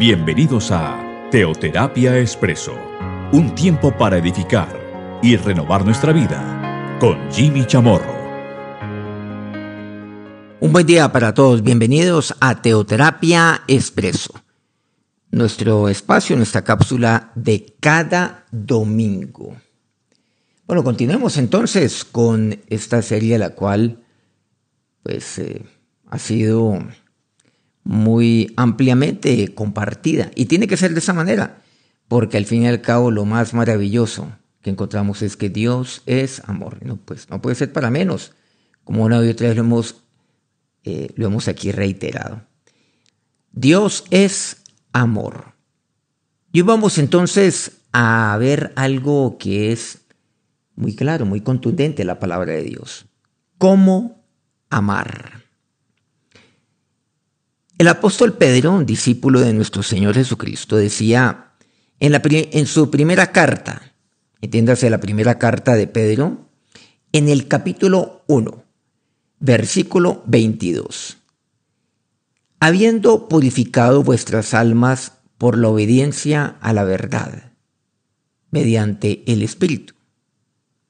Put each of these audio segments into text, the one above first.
Bienvenidos a Teoterapia Expreso, un tiempo para edificar y renovar nuestra vida con Jimmy Chamorro. Un buen día para todos, bienvenidos a Teoterapia Expreso, nuestro espacio, nuestra cápsula de cada domingo. Bueno, continuemos entonces con esta serie la cual pues eh, ha sido muy ampliamente compartida. Y tiene que ser de esa manera, porque al fin y al cabo lo más maravilloso que encontramos es que Dios es amor. No, pues no puede ser para menos, como una y otra vez lo hemos, eh, lo hemos aquí reiterado. Dios es amor. Y vamos entonces a ver algo que es muy claro, muy contundente, la palabra de Dios. ¿Cómo amar? El apóstol Pedro, un discípulo de nuestro Señor Jesucristo, decía en, su primera carta, entiéndase la primera carta de Pedro, en el capítulo 1, versículo 22. Habiendo purificado vuestras almas por la obediencia a la verdad, mediante el Espíritu,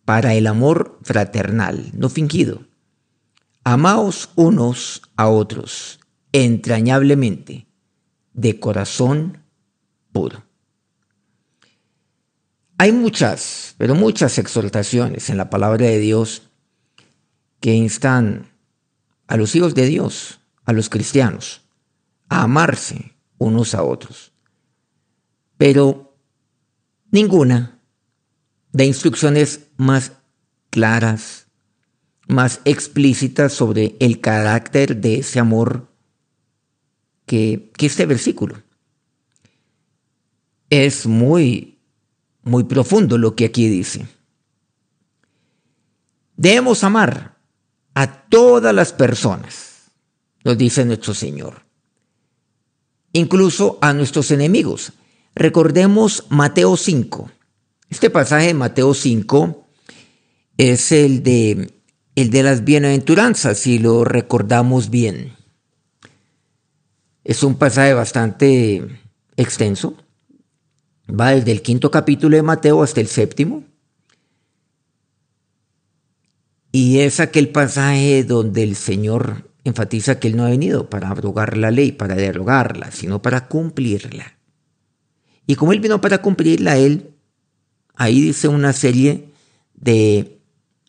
para el amor fraternal, no fingido. Amaos unos a otros entrañablemente, de corazón puro. Hay muchas, pero muchas exhortaciones en la palabra de Dios que instan a los hijos de Dios, a los cristianos, a amarse unos a otros. Pero ninguna da instrucciones más claras, más explícitas sobre el carácter de ese amor que, este versículo. Es muy, muy profundo lo que aquí dice. Debemos amar a todas las personas, nos dice nuestro Señor, incluso a nuestros enemigos. Recordemos Mateo 5. Este pasaje de Mateo 5 es el de, el de las bienaventuranzas, si lo recordamos bien. Es un pasaje bastante extenso. Va desde el quinto capítulo de Mateo hasta el séptimo. Y es aquel pasaje donde el Señor enfatiza que Él no ha venido para abrogar la ley, para derogarla, sino para cumplirla. Y como Él vino para cumplirla, Él ahí dice una serie de,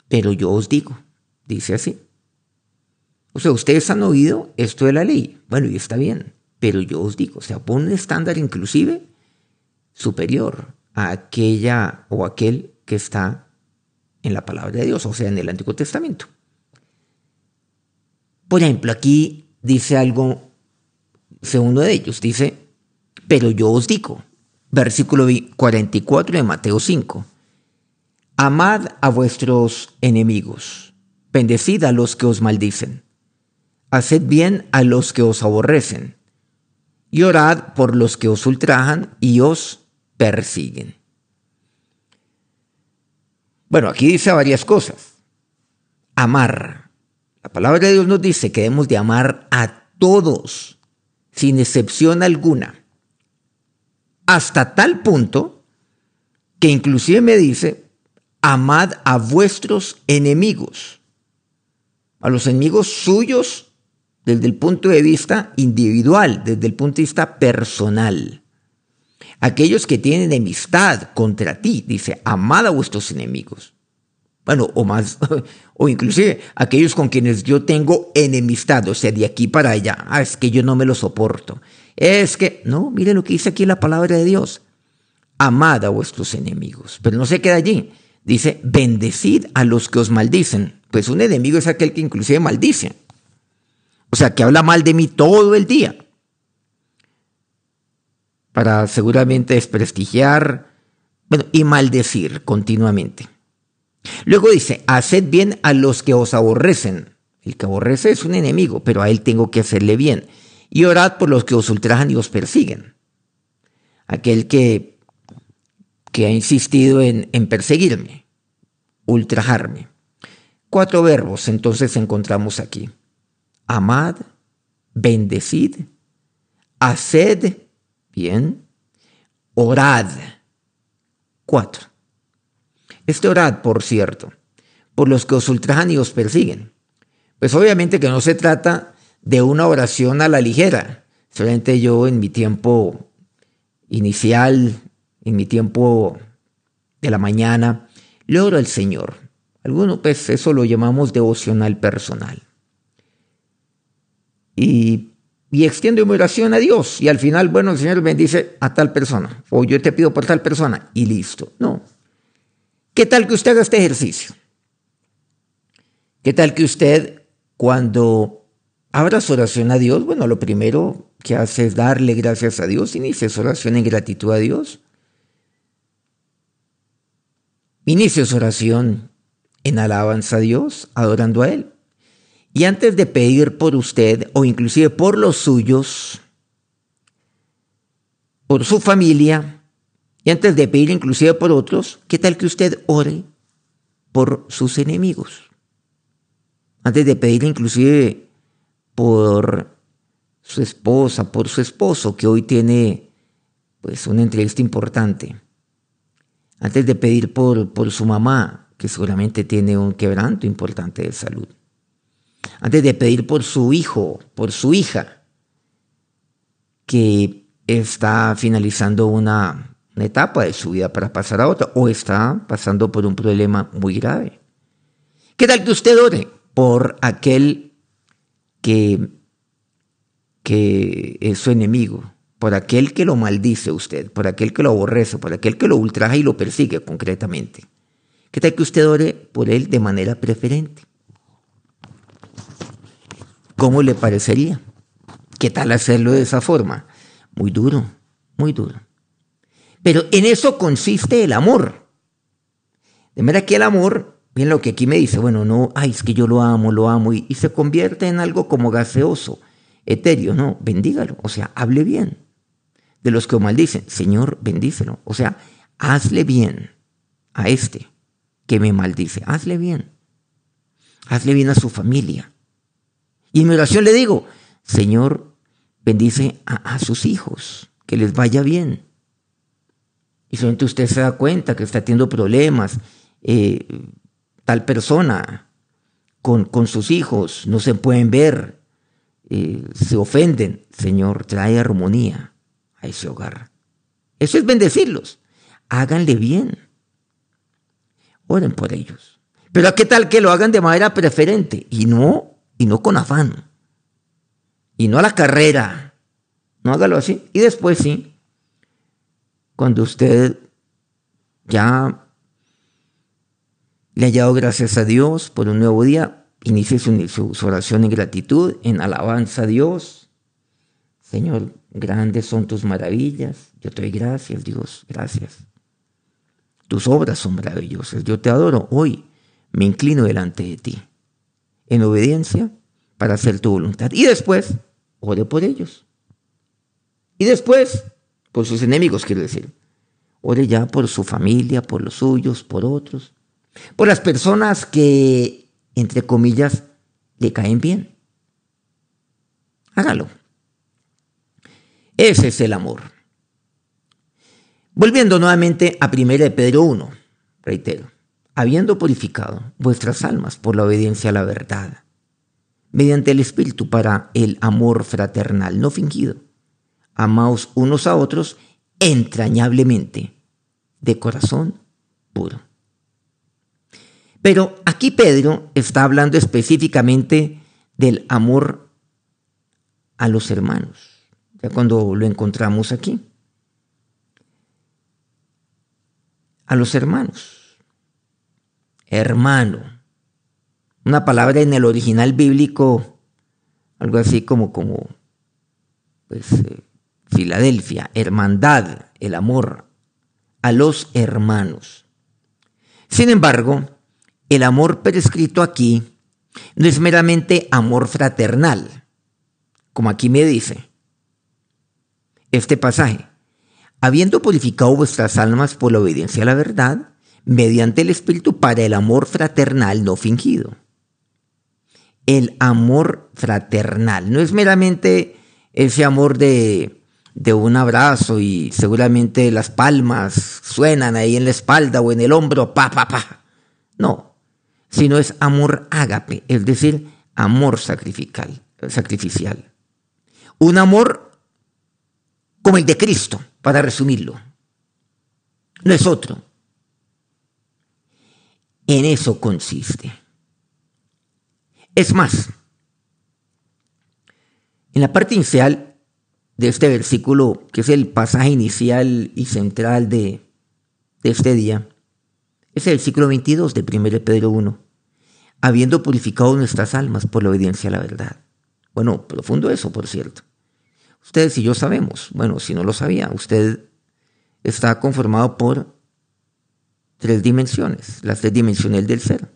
pero yo os digo, dice así. O sea, ustedes han oído esto de la ley. Bueno, y está bien. Pero yo os digo, o sea, pone un estándar inclusive superior a aquella o aquel que está en la palabra de Dios, o sea, en el Antiguo Testamento. Por ejemplo, aquí dice algo, segundo de ellos, dice, pero yo os digo, versículo 44 de Mateo 5, amad a vuestros enemigos, bendecid a los que os maldicen haced bien a los que os aborrecen, y orad por los que os ultrajan y os persiguen. Bueno, aquí dice varias cosas. Amar. La palabra de Dios nos dice que debemos de amar a todos, sin excepción alguna. Hasta tal punto que inclusive me dice, amad a vuestros enemigos, a los enemigos suyos desde el punto de vista individual, desde el punto de vista personal. Aquellos que tienen enemistad contra ti, dice, amad a vuestros enemigos. Bueno, o más, o inclusive aquellos con quienes yo tengo enemistad, o sea, de aquí para allá. Ah, es que yo no me lo soporto. Es que, no, mire lo que dice aquí la palabra de Dios. Amad a vuestros enemigos. Pero no se queda allí. Dice, bendecid a los que os maldicen. Pues un enemigo es aquel que inclusive maldice. O sea, que habla mal de mí todo el día. Para seguramente desprestigiar bueno, y maldecir continuamente. Luego dice, haced bien a los que os aborrecen. El que aborrece es un enemigo, pero a él tengo que hacerle bien. Y orad por los que os ultrajan y os persiguen. Aquel que, que ha insistido en, en perseguirme, ultrajarme. Cuatro verbos entonces encontramos aquí amad, bendecid, haced Bien. Orad. Cuatro. Este orad, por cierto, por los que os ultrajan y os persiguen. Pues obviamente que no se trata de una oración a la ligera. Solamente yo en mi tiempo inicial, en mi tiempo de la mañana, le oro al Señor. Algunos pues eso lo llamamos devocional personal. Y, y extiendo mi oración a Dios. Y al final, bueno, el Señor bendice a tal persona. O yo te pido por tal persona. Y listo. No. ¿Qué tal que usted haga este ejercicio? ¿Qué tal que usted cuando abra su oración a Dios, bueno, lo primero que hace es darle gracias a Dios, inicie su oración en gratitud a Dios. Inicie su oración en alabanza a Dios, adorando a Él. Y antes de pedir por usted o inclusive por los suyos, por su familia, y antes de pedir inclusive por otros, ¿qué tal que usted ore por sus enemigos? Antes de pedir inclusive por su esposa, por su esposo, que hoy tiene pues una entrevista importante. Antes de pedir por, por su mamá, que seguramente tiene un quebranto importante de salud. Antes de pedir por su hijo, por su hija, que está finalizando una etapa de su vida para pasar a otra o está pasando por un problema muy grave. ¿Qué tal que usted ore por aquel que, que es su enemigo, por aquel que lo maldice usted, por aquel que lo aborrece, por aquel que lo ultraja y lo persigue concretamente? ¿Qué tal que usted ore por él de manera preferente? ¿Cómo le parecería? ¿Qué tal hacerlo de esa forma? Muy duro, muy duro. Pero en eso consiste el amor. De manera que el amor, bien lo que aquí me dice, bueno, no, ay, es que yo lo amo, lo amo, y, se convierte en algo como gaseoso, etéreo, no, bendígalo, o sea, hable bien. De los que maldicen, Señor, bendícelo, o sea, hazle bien a este que me maldice, hazle bien, hazle bien a su familia. Y en mi oración le digo, Señor, bendice a sus hijos, que les vaya bien y solamente usted se da cuenta que está teniendo problemas, eh, tal persona con, con, sus hijos, no se pueden ver, eh, se ofenden, Señor, trae armonía a ese hogar. Eso es bendecirlos. Háganle bien. Oren por ellos. Pero ¿qué tal que lo hagan de manera preferente? Y no, y no con afán. Y no a la carrera. No hágalo así. Y después sí, cuando usted ya le haya dado gracias a Dios por un nuevo día, inicie su, oración en gratitud, en alabanza a Dios. Señor, grandes son tus maravillas. Yo te doy gracias, Dios, gracias. Tus obras son maravillosas. Yo te adoro. Hoy me inclino delante de ti, en obediencia, para hacer tu voluntad. Y después, ore por ellos. Y después, por sus enemigos, quiero decir. Ore ya por su familia, por los suyos, por otros, por las personas que, entre comillas, le caen bien. Hágalo. Ese es el amor. Volviendo nuevamente a 1 de Pedro 1, reitero, habiendo purificado vuestras almas por la obediencia a la verdad, mediante el Espíritu para el amor fraternal no fingido amaos unos a otros entrañablemente, de corazón puro. Pero aquí Pedro está hablando específicamente del amor a los hermanos, ya cuando lo encontramos aquí. A los hermanos. Hermano. Una palabra en el original bíblico, algo así como, como, pues, eh, Filadelfia, hermandad, el amor a los hermanos. Sin embargo, el amor prescrito aquí no es meramente amor fraternal, como aquí me dice este pasaje. Habiendo purificado vuestras almas por la obediencia a la verdad, mediante el Espíritu para el amor fraternal no fingido. El amor fraternal no es meramente ese amor de de un abrazo y seguramente las palmas suenan ahí en la espalda o en el hombro, pa, pa, pa. No, sino es amor ágape, es decir, amor sacrificial. sacrificial. Un amor como el de Cristo, para resumirlo. No es otro. En eso consiste. Es más, en la parte inicial de este versículo, que es el pasaje inicial y central de, este día, es el versículo 22 de 1 Pedro 1, habiendo purificado nuestras almas por la obediencia a la verdad. Bueno, profundo eso, por cierto. Ustedes y yo sabemos, bueno, si no lo sabía, usted está conformado por tres dimensiones, las tres dimensiones del ser.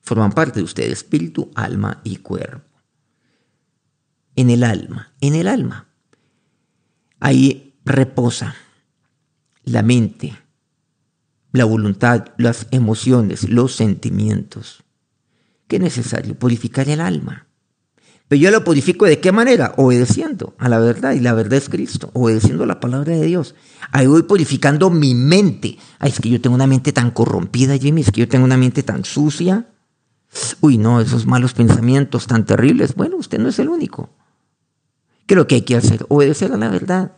Forman parte de usted, espíritu, alma y cuerpo. En el alma, en el alma. Ahí reposa la mente, la voluntad, las emociones, los sentimientos. ¿Qué es necesario? Purificar el alma. Pero yo lo purifico de qué manera? Obedeciendo a la verdad, y la verdad es Cristo, obedeciendo a la palabra de Dios. Ahí voy purificando mi mente. Ay, es que yo tengo una mente tan corrompida, Jimmy, es que yo tengo una mente tan sucia. Uy, no, esos malos pensamientos tan terribles. Bueno, usted no es el único. ¿Qué es lo que hay que hacer? Obedecer a la verdad.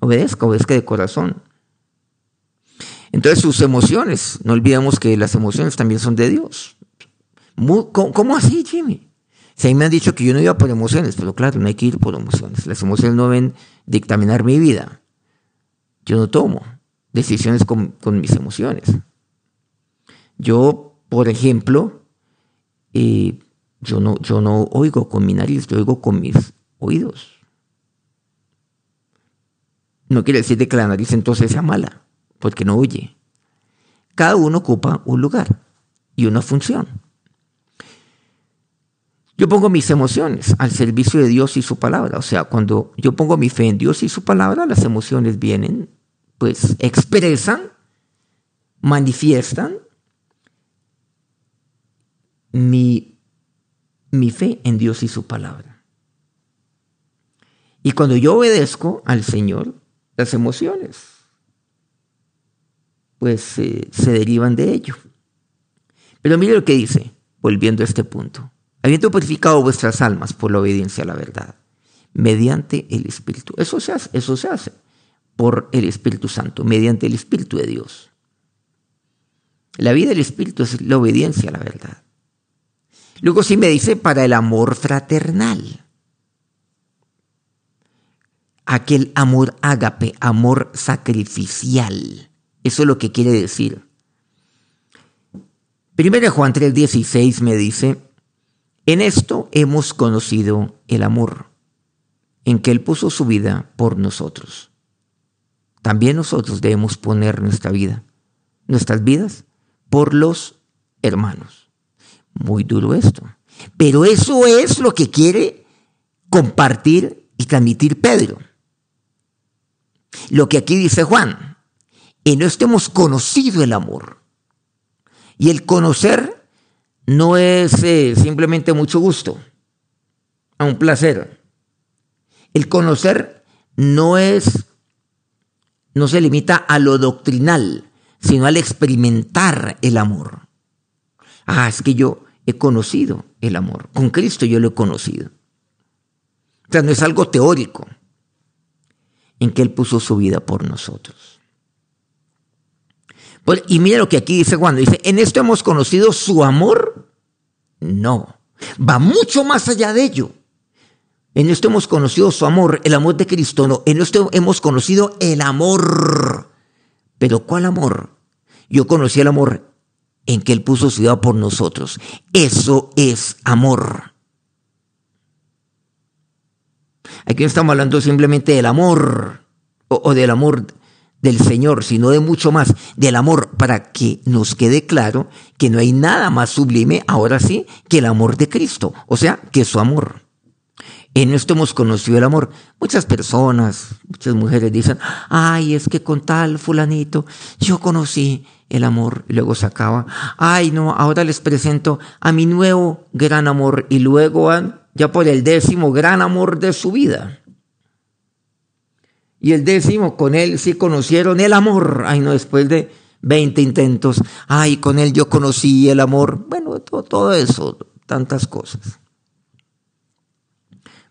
Obedezca, obedezca de corazón. Entonces sus emociones, no olvidemos que las emociones también son de Dios. ¿Cómo, así, Jimmy? Si ahí me han dicho que yo no iba por emociones, pero claro, no hay que ir por emociones. Las emociones no ven dictaminar mi vida. Yo no tomo decisiones con, mis emociones. Yo, por ejemplo, eh, yo, no, yo no oigo con mi nariz, yo oigo con mis oídos. No quiere decir que la nariz entonces sea mala, porque no oye. Cada uno ocupa un lugar y una función. Yo pongo mis emociones al servicio de Dios y su palabra. O sea, cuando yo pongo mi fe en Dios y su palabra, las emociones vienen, pues expresan, manifiestan mi, mi fe en Dios y su palabra. Y cuando yo obedezco al Señor, las emociones, pues eh, se derivan de ello. Pero mire lo que dice, volviendo a este punto. Habiendo purificado vuestras almas por la obediencia a la verdad, mediante el Espíritu. Eso se hace, eso se hace por el Espíritu Santo, mediante el Espíritu de Dios. La vida del Espíritu es la obediencia a la verdad. Luego sí me dice para el amor fraternal aquel amor ágape, amor sacrificial. Eso es lo que quiere decir. Primero Juan 3:16 me dice, en esto hemos conocido el amor, en que Él puso su vida por nosotros. También nosotros debemos poner nuestra vida, nuestras vidas, por los hermanos. Muy duro esto. Pero eso es lo que quiere compartir y transmitir Pedro. Lo que aquí dice Juan, en esto hemos conocido el amor. Y el conocer no es eh, simplemente mucho gusto, a un placer. El conocer no es, no se limita a lo doctrinal, sino al experimentar el amor. Ah, es que yo he conocido el amor. Con Cristo yo lo he conocido. O sea, no es algo teórico en que Él puso su vida por nosotros. Pues, y mira lo que aquí dice Juan, dice, ¿en esto hemos conocido su amor? No, va mucho más allá de ello. En esto hemos conocido su amor, el amor de Cristo, no, en esto hemos conocido el amor. Pero ¿cuál amor? Yo conocí el amor en que Él puso su vida por nosotros. Eso es amor. Aquí no estamos hablando simplemente del amor o, del amor del Señor, sino de mucho más, del amor, para que nos quede claro que no hay nada más sublime, ahora sí, que el amor de Cristo, o sea, que su amor. En esto hemos conocido el amor. Muchas personas, muchas mujeres dicen, ay, es que con tal fulanito yo conocí el amor luego se acaba. Ay, no, ahora les presento a mi nuevo gran amor y luego ya por el décimo gran amor de su vida. Y el décimo, con él sí conocieron el amor. Ay, no, después de 20 intentos, ay, con él yo conocí el amor. Bueno, todo, todo eso, tantas cosas.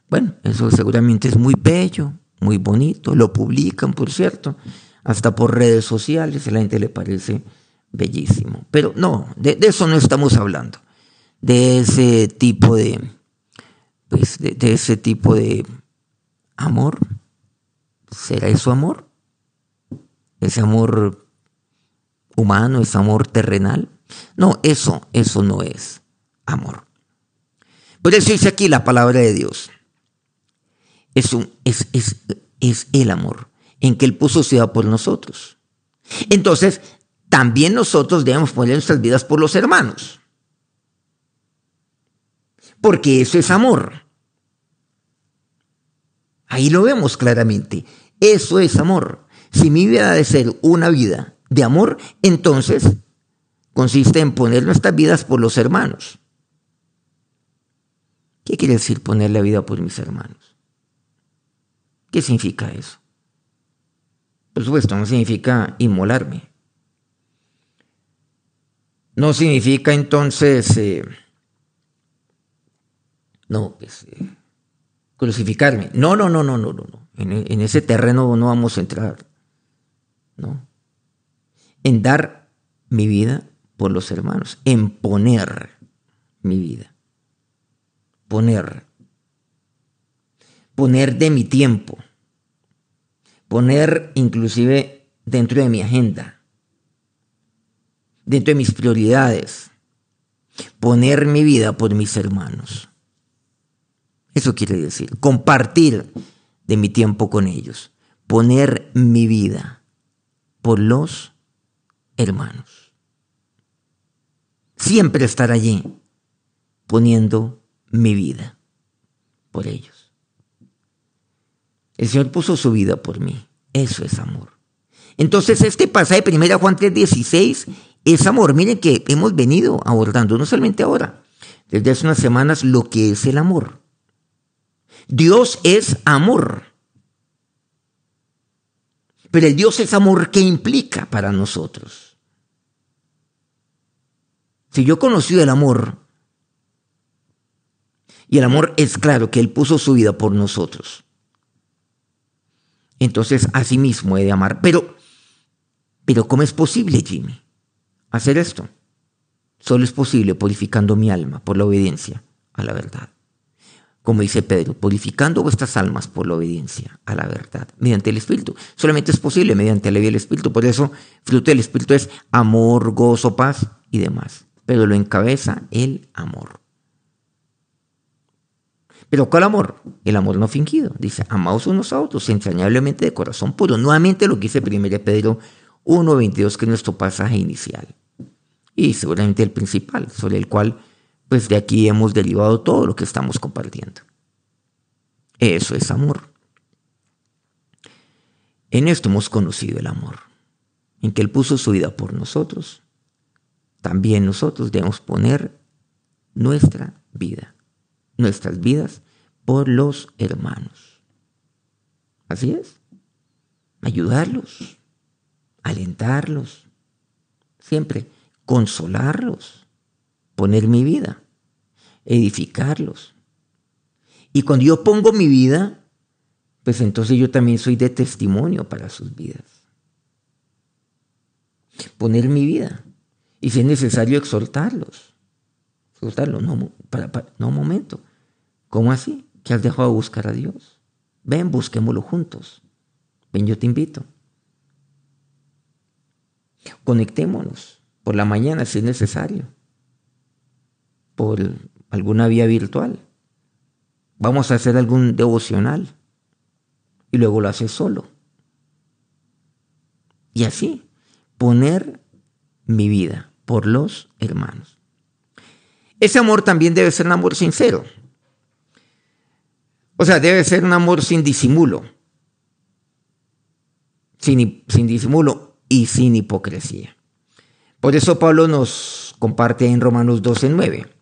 Bueno, eso seguramente es muy bello, muy bonito. Lo publican, por cierto, hasta por redes sociales. A la gente le parece bellísimo. Pero no, de, eso no estamos hablando. De ese tipo de, pues, de, de ese tipo de amor ¿Será eso amor? ¿Ese amor humano, ese amor terrenal? No, eso, eso no es amor. Por eso dice aquí la palabra de Dios. Es, un, es, es, es el amor en que Él puso ciudad por nosotros. Entonces, también nosotros debemos poner nuestras vidas por los hermanos. Porque eso es amor. Ahí lo vemos claramente. Eso es amor. Si mi vida debe ser una vida de amor, entonces consiste en poner nuestras vidas por los hermanos. ¿Qué quiere decir poner la vida por mis hermanos? ¿Qué significa eso? Por supuesto, no significa inmolarme. No significa entonces, eh, no, pues, eh, crucificarme. No, no, no, no, no, no. En, en ese terreno no vamos a entrar. No. En dar mi vida por los hermanos. En poner mi vida. Poner. Poner de mi tiempo. Poner inclusive dentro de mi agenda. Dentro de mis prioridades. Poner mi vida por mis hermanos. Eso quiere decir, compartir de mi tiempo con ellos, poner mi vida por los hermanos. Siempre estar allí poniendo mi vida por ellos. El Señor puso su vida por mí. Eso es amor. Entonces este pasaje de 1 Juan 3:16 es amor. Miren que hemos venido abordando, no solamente ahora, desde hace unas semanas, lo que es el amor. Dios es amor. Pero el Dios es amor, ¿qué implica para nosotros? Si yo conocí el amor, y el amor es claro que Él puso su vida por nosotros, entonces así mismo he de amar. Pero, pero ¿cómo es posible, Jimmy, hacer esto? Solo es posible purificando mi alma por la obediencia a la verdad como dice Pedro, purificando vuestras almas por la obediencia a la verdad, mediante el Espíritu. Solamente es posible mediante la vida del Espíritu. Por eso, fruto del Espíritu es amor, gozo, paz y demás. Pero lo encabeza el amor. Pero ¿cuál amor? El amor no fingido. Dice, amaos unos a otros, entrañablemente de corazón puro. Nuevamente lo que dice 1 Pedro 1.22, que es nuestro pasaje inicial. Y seguramente el principal, sobre el cual pues de aquí hemos derivado todo lo que estamos compartiendo. Eso es amor. En esto hemos conocido el amor, en que Él puso su vida por nosotros. También nosotros debemos poner nuestra vida, nuestras vidas, por los hermanos. Así es. Ayudarlos, alentarlos, siempre consolarlos poner mi vida, edificarlos. Y cuando yo pongo mi vida, pues entonces yo también soy de testimonio para sus vidas. Poner mi vida. Y si es necesario exhortarlos. Exhortarlos. No, para, no, momento. ¿Cómo así? ¿Que has dejado de buscar a Dios? Ven, busquémoslo juntos. Ven, yo te invito. Conectémonos por la mañana si es necesario por alguna vía virtual. Vamos a hacer algún devocional y luego lo hace solo. Y así, poner mi vida por los hermanos. Ese amor también debe ser un amor sincero. O sea, debe ser un amor sin disimulo. Sin, sin disimulo y sin hipocresía. Por eso Pablo nos comparte en Romanos 12, 9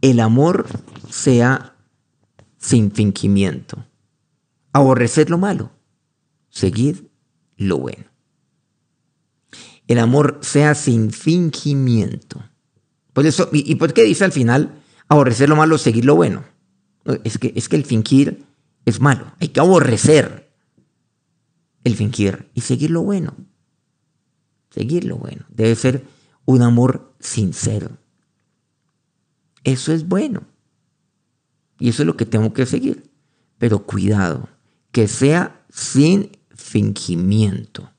el amor sea sin fingimiento. Aborrecer lo malo, seguid lo bueno. El amor sea sin fingimiento. Por eso, ¿y, por qué dice al final aborrecer lo malo, seguir lo bueno? Es que, es que el fingir es malo. Hay que aborrecer el fingir y seguir lo bueno. Seguir lo bueno. Debe ser un amor sincero. Eso es bueno. Y eso es lo que tengo que seguir. Pero cuidado, que sea sin fingimiento.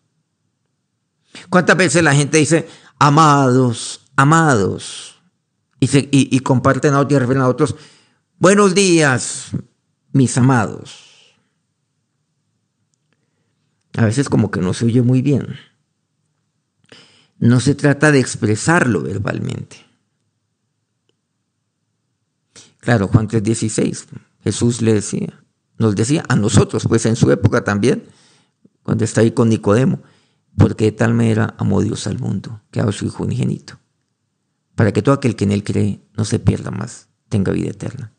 ¿Cuántas veces la gente dice, amados, amados? Y, comparten a otros y a otros, buenos días, mis amados. A veces como que no se oye muy bien. No se trata de expresarlo verbalmente. Claro, Juan 3:16, Jesús le decía, nos decía a nosotros, pues en su época también, cuando está ahí con Nicodemo, porque de tal manera amó Dios al mundo, que a su Hijo unigénito, para que todo aquel que en Él cree no se pierda más, tenga vida eterna.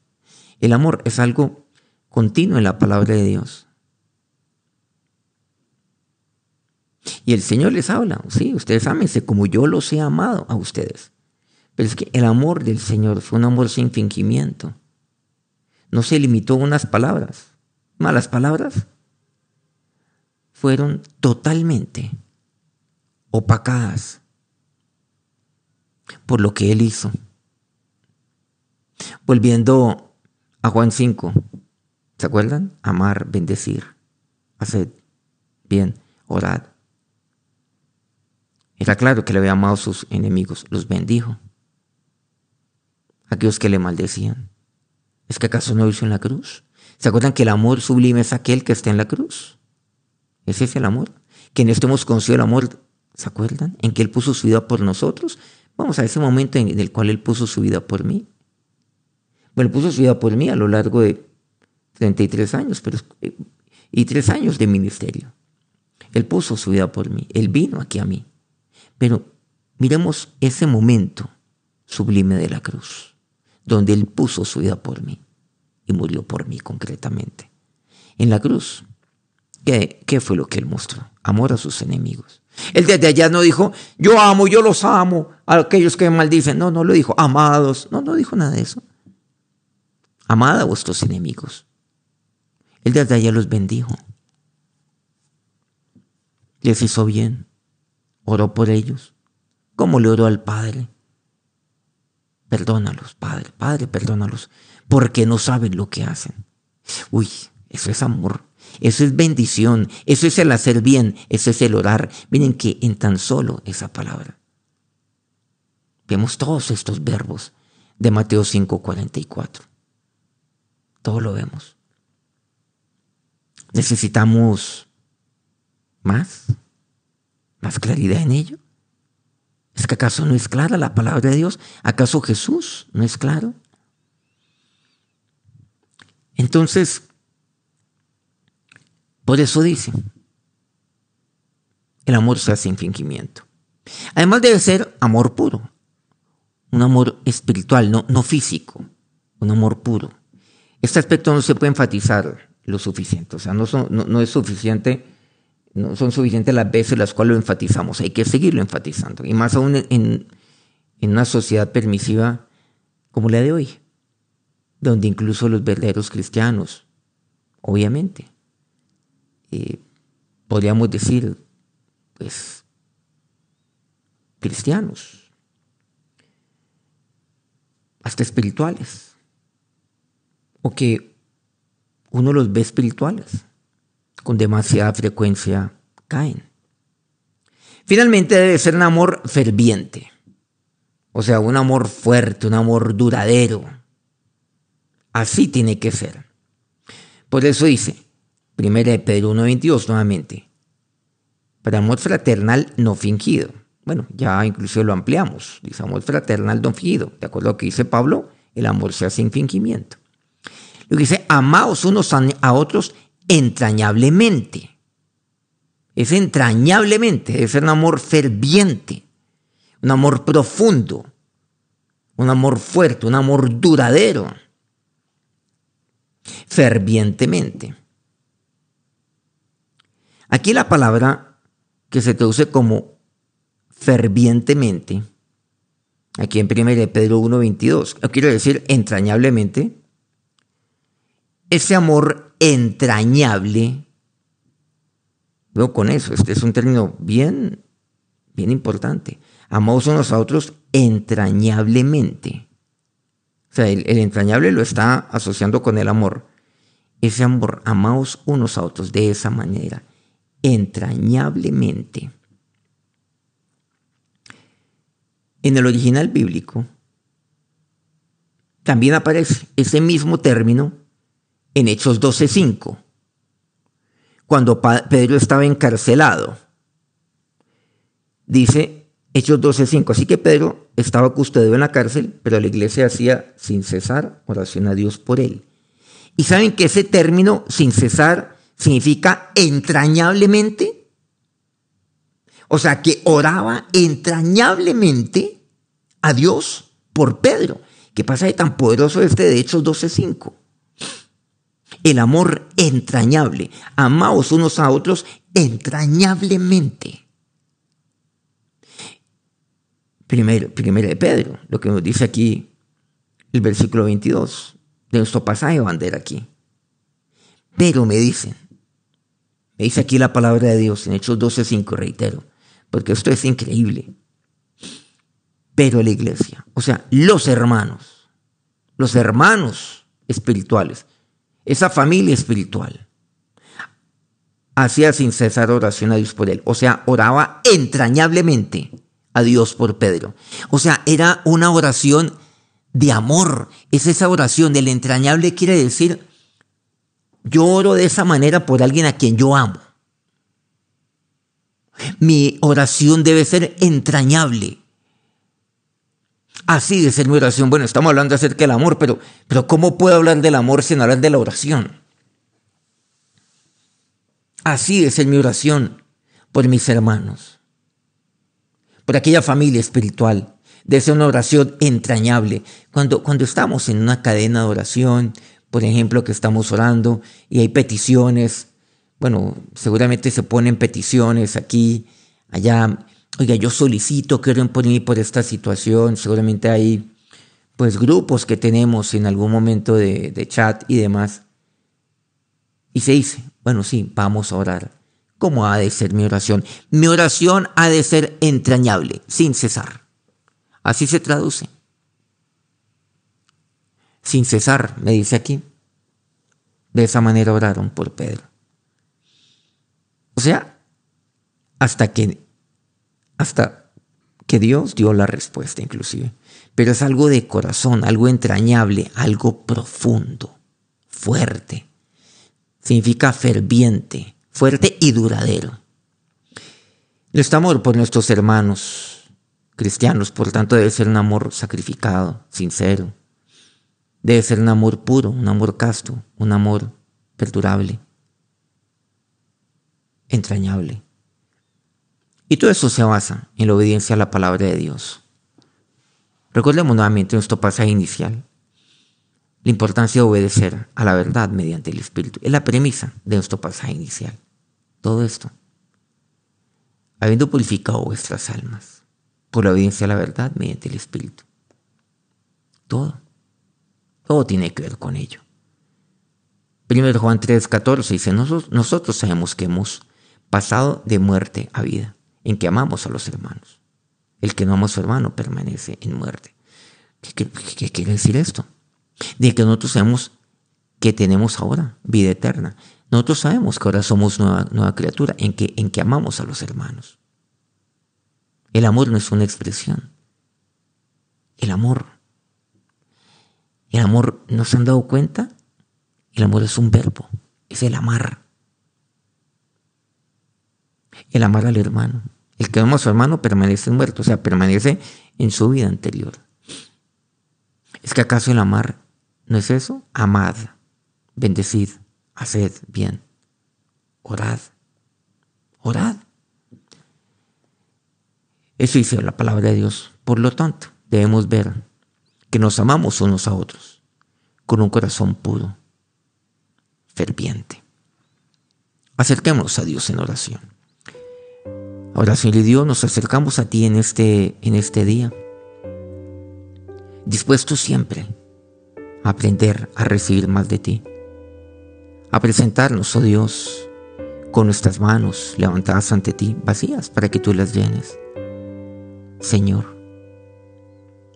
El amor es algo continuo en la palabra de Dios. Y el Señor les habla, sí, ustedes ámense como yo los he amado a ustedes. Pero es que el amor del Señor fue un amor sin fingimiento. No se limitó a unas palabras. Malas palabras fueron totalmente opacadas por lo que él hizo. Volviendo a Juan 5, ¿se acuerdan? Amar, bendecir, hacer bien, orar. Era claro que le había amado a sus enemigos, los bendijo. Aquellos que le maldecían. ¿Es que acaso no hizo en la cruz? ¿Se acuerdan que el amor sublime es aquel que está en la cruz? Ese es el amor. Que en esto hemos conocido el amor ¿Se acuerdan? En que Él puso su vida por nosotros. Vamos a ese momento en el cual Él puso su vida por mí. Bueno, puso su vida por mí a lo largo de 33 años pero, y tres años de ministerio. Él puso su vida por mí. Él vino aquí a mí. Pero miremos ese momento sublime de la cruz, donde Él puso su vida por mí y murió por mí concretamente. En la cruz, ¿qué, fue lo que Él mostró? Amor a sus enemigos. Él desde allá no dijo, yo amo, yo los amo a aquellos que me maldicen. No, no lo dijo, amados. No, no dijo nada de eso. Amad a vuestros enemigos. Él desde allá los bendijo. Les hizo bien. Oró por ellos. Como le oró al Padre. Perdónalos, Padre. Padre, perdónalos. Porque no saben lo que hacen. Uy, eso es amor. Eso es bendición, eso es el hacer bien, eso es el orar. Miren que en tan solo esa palabra vemos todos estos verbos de Mateo 5:44. Todo lo vemos. Necesitamos más, más claridad en ello. ¿Es que acaso no es clara la palabra de Dios? ¿Acaso Jesús no es claro? Entonces, por eso dice, el amor se hace sin fingimiento. Además debe ser amor puro, un amor espiritual, no, no físico, un amor puro. Este aspecto no se puede enfatizar lo suficiente, o sea, no, no, es suficiente, no son suficientes las veces las cuales lo enfatizamos, hay que seguirlo enfatizando, y más aún en, en una sociedad permisiva como la de hoy, donde incluso los verdaderos cristianos, obviamente, eh, podríamos decir, pues, cristianos, hasta espirituales, o que uno los ve espirituales, con demasiada frecuencia caen. Finalmente debe ser un amor ferviente, o sea, un amor fuerte, un amor duradero. Así tiene que ser. Por eso dice, Primera de Pedro 1.22 nuevamente. Para amor fraternal no fingido. Bueno, ya incluso lo ampliamos. Dice amor fraternal no fingido. De acuerdo a lo que dice Pablo, el amor se hace sin fingimiento. Lo que dice, amaos unos a otros entrañablemente. Es entrañablemente, es un amor ferviente, un amor profundo, un amor fuerte, un amor duradero, fervientemente. Aquí la palabra que se traduce como fervientemente, aquí en 1 Pedro 1.22, quiero decir entrañablemente, ese amor entrañable, veo con eso, este es un término bien, bien importante, amamos unos a otros entrañablemente. O sea, el, entrañable lo está asociando con el amor. Ese amor, amaos unos a otros de esa manera, entrañablemente. En el original bíblico también aparece ese mismo término en Hechos 12:5, cuando Pedro estaba encarcelado. Dice Hechos 12:5, así que Pedro estaba custodiado en la cárcel, pero la iglesia hacía sin cesar oración a Dios por él. Y saben que ese término sin cesar significa entrañablemente. O sea, que oraba entrañablemente a Dios por Pedro. ¿Qué pasa de tan poderoso este de Hechos 12.5? El amor entrañable. Amaos unos a otros entrañablemente. Primero, primero de Pedro, lo que nos dice aquí el versículo 22 de nuestro pasaje bandera aquí. Pero me dicen, me dice aquí la palabra de Dios en Hechos 12.5, reitero, porque esto es increíble. Pero la iglesia, o sea, los hermanos, los hermanos espirituales, esa familia espiritual, hacía sin cesar oración a Dios por él. O sea, oraba entrañablemente a Dios por Pedro. O sea, era una oración de amor. Es esa oración del entrañable quiere decir yo oro de esa manera por alguien a quien yo amo. Mi oración debe ser entrañable. Así de ser mi oración. Bueno, estamos hablando acerca del amor, pero, pero ¿cómo puedo hablar del amor sin hablar de la oración? Así de ser mi oración por mis hermanos, por aquella familia espiritual, de ser una oración entrañable. Cuando, cuando estamos en una cadena de oración, por ejemplo, que estamos orando y hay peticiones, bueno, seguramente se ponen peticiones aquí, allá, oiga, yo solicito que oren por por esta situación, seguramente hay pues grupos que tenemos en algún momento de chat y demás. Y se dice, bueno, sí, vamos a orar. ¿Cómo ha de ser mi oración? Mi oración ha de ser entrañable, sin cesar. Así se traduce sin cesar, me dice aquí. De esa manera oraron por Pedro. O sea, hasta que, hasta que Dios dio la respuesta inclusive. Pero es algo de corazón, algo entrañable, algo profundo, fuerte. Significa ferviente, fuerte y duradero. Nuestro amor por nuestros hermanos cristianos, por tanto, debe ser un amor sacrificado, sincero, Debe ser un amor puro, un amor casto, un amor perdurable, entrañable. Y todo eso se basa en la obediencia a la palabra de Dios. Recordemos nuevamente nuestro pasaje inicial. La importancia de obedecer a la verdad mediante el Espíritu. Es la premisa de nuestro pasaje inicial. Todo esto. Habiendo purificado vuestras almas por la obediencia a la verdad mediante el Espíritu. Todo. Todo tiene que ver con ello. Primero Juan 3:14 dice, nosotros, sabemos que hemos pasado de muerte a vida, en que amamos a los hermanos. El que no ama a su hermano permanece en muerte. ¿Qué, quiere decir esto? De que nosotros sabemos que tenemos ahora vida eterna. Nosotros sabemos que ahora somos nueva, nueva criatura, en que, en que amamos a los hermanos. El amor no es una expresión. El amor el amor, ¿no se han dado cuenta? El amor es un verbo, es el amar. El amar al hermano. El que ama a su hermano permanece muerto, o sea, permanece en su vida anterior. ¿Es que acaso el amar no es eso? Amad, bendecid, haced bien, orad, orad. Eso dice la palabra de Dios. Por lo tanto, debemos ver que nos amamos unos a otros con un corazón puro, ferviente. Acerquémonos a Dios en oración. Ahora, Señor Dios, nos acercamos a ti en este, en este día, dispuestos siempre a aprender a recibir más de ti, a presentarnos, oh Dios, con nuestras manos levantadas ante ti, vacías, para que tú las llenes. Señor,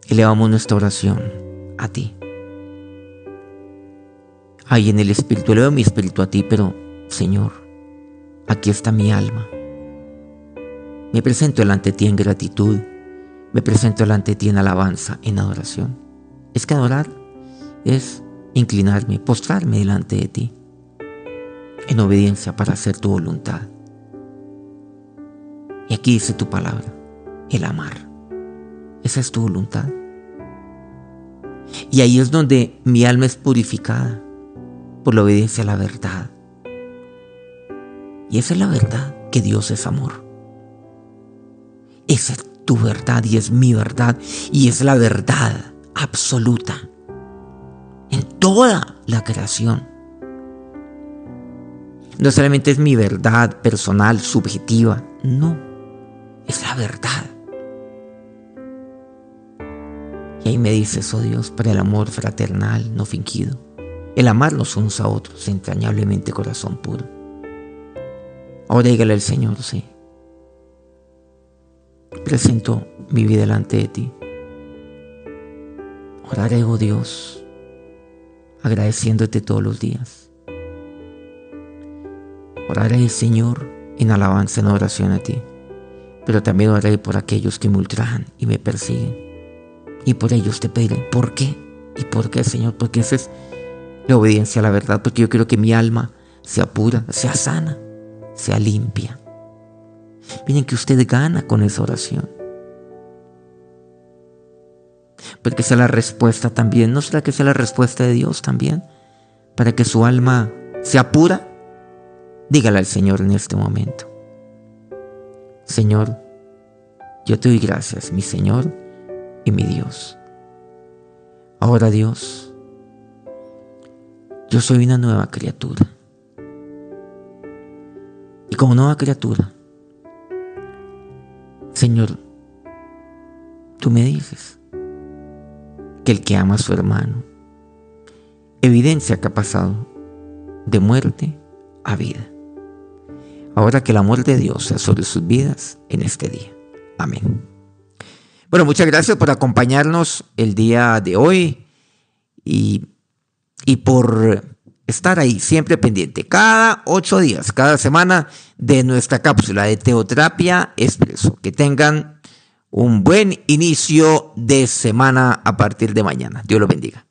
elevamos nuestra oración a ti. Ay, en el Espíritu, elevo mi espíritu a ti, pero, Señor, aquí está mi alma. Me presento delante de ti en gratitud. Me presento delante de ti en alabanza, en adoración. Es que adorar es inclinarme, postrarme delante de ti, en obediencia para hacer tu voluntad. Y aquí dice tu palabra, el amar. Esa es tu voluntad. Y ahí es donde mi alma es purificada por la obediencia a la verdad. Y esa es la verdad, que Dios es amor. Esa es tu verdad y es mi verdad y es la verdad absoluta en toda la creación. No solamente es mi verdad personal, subjetiva, no, es la verdad. Y ahí me dices, oh Dios, para el amor fraternal, no fingido, el amarnos unos a otros, entrañablemente corazón puro. Ahora dígale al Señor, sí, presento mi vida delante de ti. Oraré, oh Dios, agradeciéndote todos los días. Oraré, Señor, en alabanza, en oración a ti. Pero también oraré por aquellos que me ultrajan y me persiguen. Y por ellos te pediré, ¿por qué? ¿Y por qué, Señor? Porque esa es la obediencia a la verdad, porque yo quiero que mi alma sea pura, sea sana, sea limpia. Miren que usted gana con esa oración. Porque sea la respuesta también. ¿No será que sea la respuesta de Dios también? Para que su alma sea pura. Dígale al Señor en este momento. Señor, yo te doy gracias, mi Señor y mi Dios. Ahora Dios, yo soy una nueva criatura. Y como nueva criatura, Señor, tú me dices que el que ama a su hermano evidencia que ha pasado de muerte a vida. Ahora que el amor de Dios sea sobre sus vidas en este día. Amén. Bueno, muchas gracias por acompañarnos el día de hoy y, y por estar ahí siempre pendiente, cada ocho días, cada semana de nuestra cápsula de Teoterapia Expreso. Que tengan un buen inicio de semana a partir de mañana. Dios los bendiga.